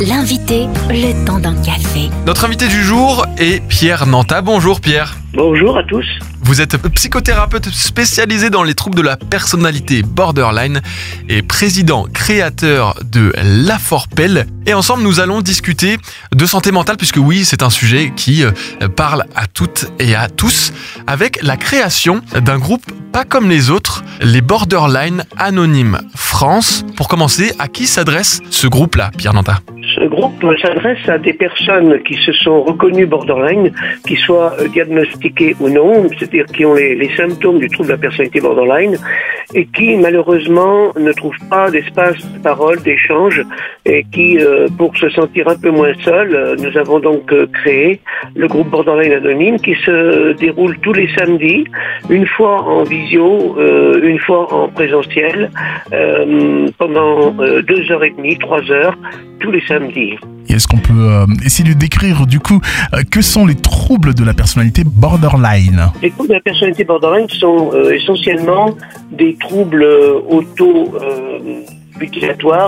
L'invité, le temps d'un café. Notre invité du jour est Pierre Nanta. Bonjour Pierre. Bonjour à tous. Vous êtes psychothérapeute spécialisé dans les troubles de la personnalité borderline et président créateur de La Forpel. Et ensemble, nous allons discuter de santé mentale, puisque oui, c'est un sujet qui euh, parle à toutes et à tous, avec la création d'un groupe pas comme les autres, les Borderline Anonymes France. Pour commencer, à qui s'adresse ce groupe-là, Pierre Nanta ce groupe s'adresse à des personnes qui se sont reconnues borderline, qui soient euh, diagnostiquées ou non, c'est-à-dire qui ont les, symptômes du trouble de la personnalité borderline et qui malheureusement ne trouvent pas d'espace de parole, d'échange et qui, euh, pour se sentir un peu moins seul, euh, nous avons donc créé le groupe Borderline Anonyme qui se déroule tous les samedis, une fois en visio, une fois en présentiel, pendant deux heures et demie, trois heures, tous les samedis. Est-ce qu'on peut euh, essayer de décrire du coup euh, que sont les troubles de la personnalité borderline? Les troubles de la personnalité borderline sont euh, essentiellement des troubles auto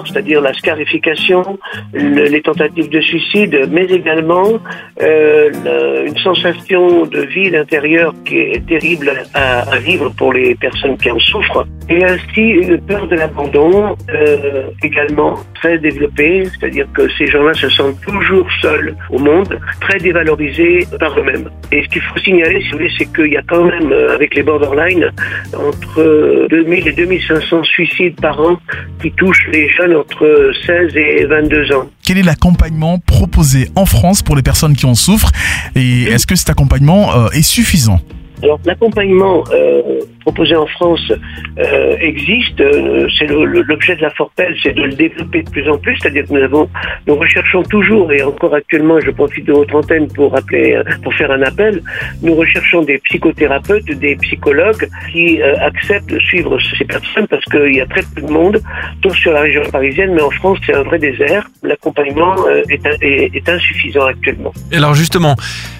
c'est-à-dire la scarification, les tentatives de suicide, mais également euh, une sensation de vide intérieur qui est terrible à, vivre pour les personnes qui en souffrent, et ainsi une peur de l'abandon euh, également très développée, c'est-à-dire que ces gens-là se sentent toujours seuls au monde, très dévalorisés par eux-mêmes. Et ce qu'il faut signaler, si vous voulez, c'est qu'il y a quand même, euh, avec les borderline, entre 2000 et 2500 suicides par an qui touche les jeunes entre 16 et 22 ans. Quel est l'accompagnement proposé en France pour les personnes qui en souffrent et est-ce que cet accompagnement euh, est suffisant? Alors l'accompagnement euh, proposé en France euh, existe. Euh, c'est l'objet de la Forpel, c'est de le développer de plus en plus. C'est-à-dire que nous avons, nous recherchons toujours et encore actuellement, je profite de votre antenne pour rappeler, euh, pour faire un appel. Nous recherchons des psychothérapeutes, des psychologues qui euh, acceptent de suivre ces personnes parce qu'il y a très peu de monde, tant sur la région parisienne, mais en France c'est un vrai désert. L'accompagnement est, insuffisant actuellement. Alors justement,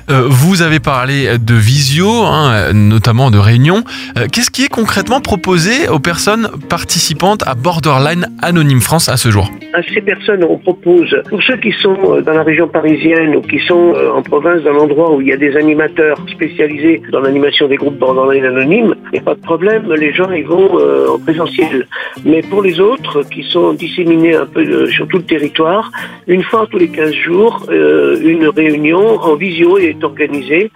vous avez parlé de visio, hein, notamment de réunions. Qu'est-ce qui est concrètement proposé aux personnes participantes à Borderline Anonyme France à ce jour? À ces personnes, on propose, pour ceux qui sont euh, dans la région parisienne ou qui sont euh, en province, dans l'endroit où il y a des animateurs spécialisés dans l'animation des groupes Borderline Anonymes, il n'y a pas de problème, les gens ils vont euh, en présentiel. Mais pour les autres qui sont disséminés un peu sur tout le territoire, une fois tous les 15 jours, une réunion en visio est organisée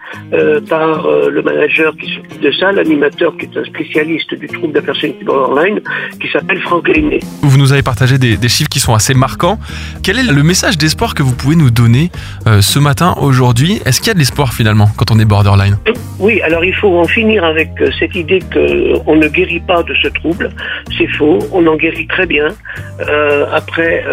par le manager qui s'occupe de ça, l'animateur qui est un spécialiste du trouble de la personnalité borderline, qui s'appelle Franck Lainé. Vous nous avez partagé des, chiffres qui sont assez marquants. Quel est le message d'espoir que vous pouvez nous donner euh, ce matin, aujourd'hui? Est-ce qu'il y a de l'espoir finalement quand on est borderline? Oui, alors il faut en finir avec euh, cette idée qu'on ne guérit pas de ce trouble. C'est faux, on en guérit très bien. Euh, après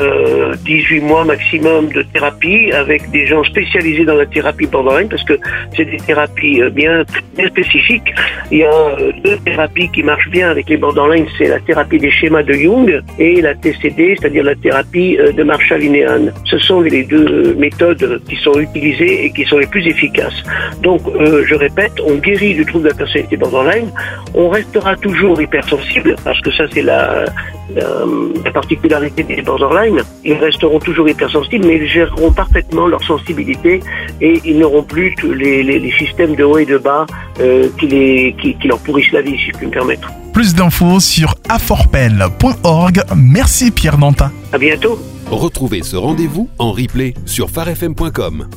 18 mois maximum de thérapie avec des gens spécialisés dans la thérapie borderline, parce que c'est des thérapies bien, bien spécifiques. Il y a deux thérapies qui marchent bien avec les borderline, c'est la thérapie des schémas de Jung et la TCD, c'est-à-dire la thérapie euh, de Marshall-Linéane. Ce sont les deux méthodes qui sont utilisées et qui sont les plus efficaces. Donc, euh, je répète, on guérit du trouble de la personnalité borderline, on restera toujours hypersensible, parce que ça c'est la, la, particularité des borderline. Ils resteront toujours hypersensibles, mais ils géreront parfaitement leur sensibilité et ils n'auront plus les, les, les, systèmes de haut et de bas euh, qui, les, qui, qui leur pourrissent la vie, si je puis me permettre. Plus d'infos sur aforpel.org. Merci Pierre Nantin. À bientôt. Retrouvez ce rendez-vous en replay sur farfm.com.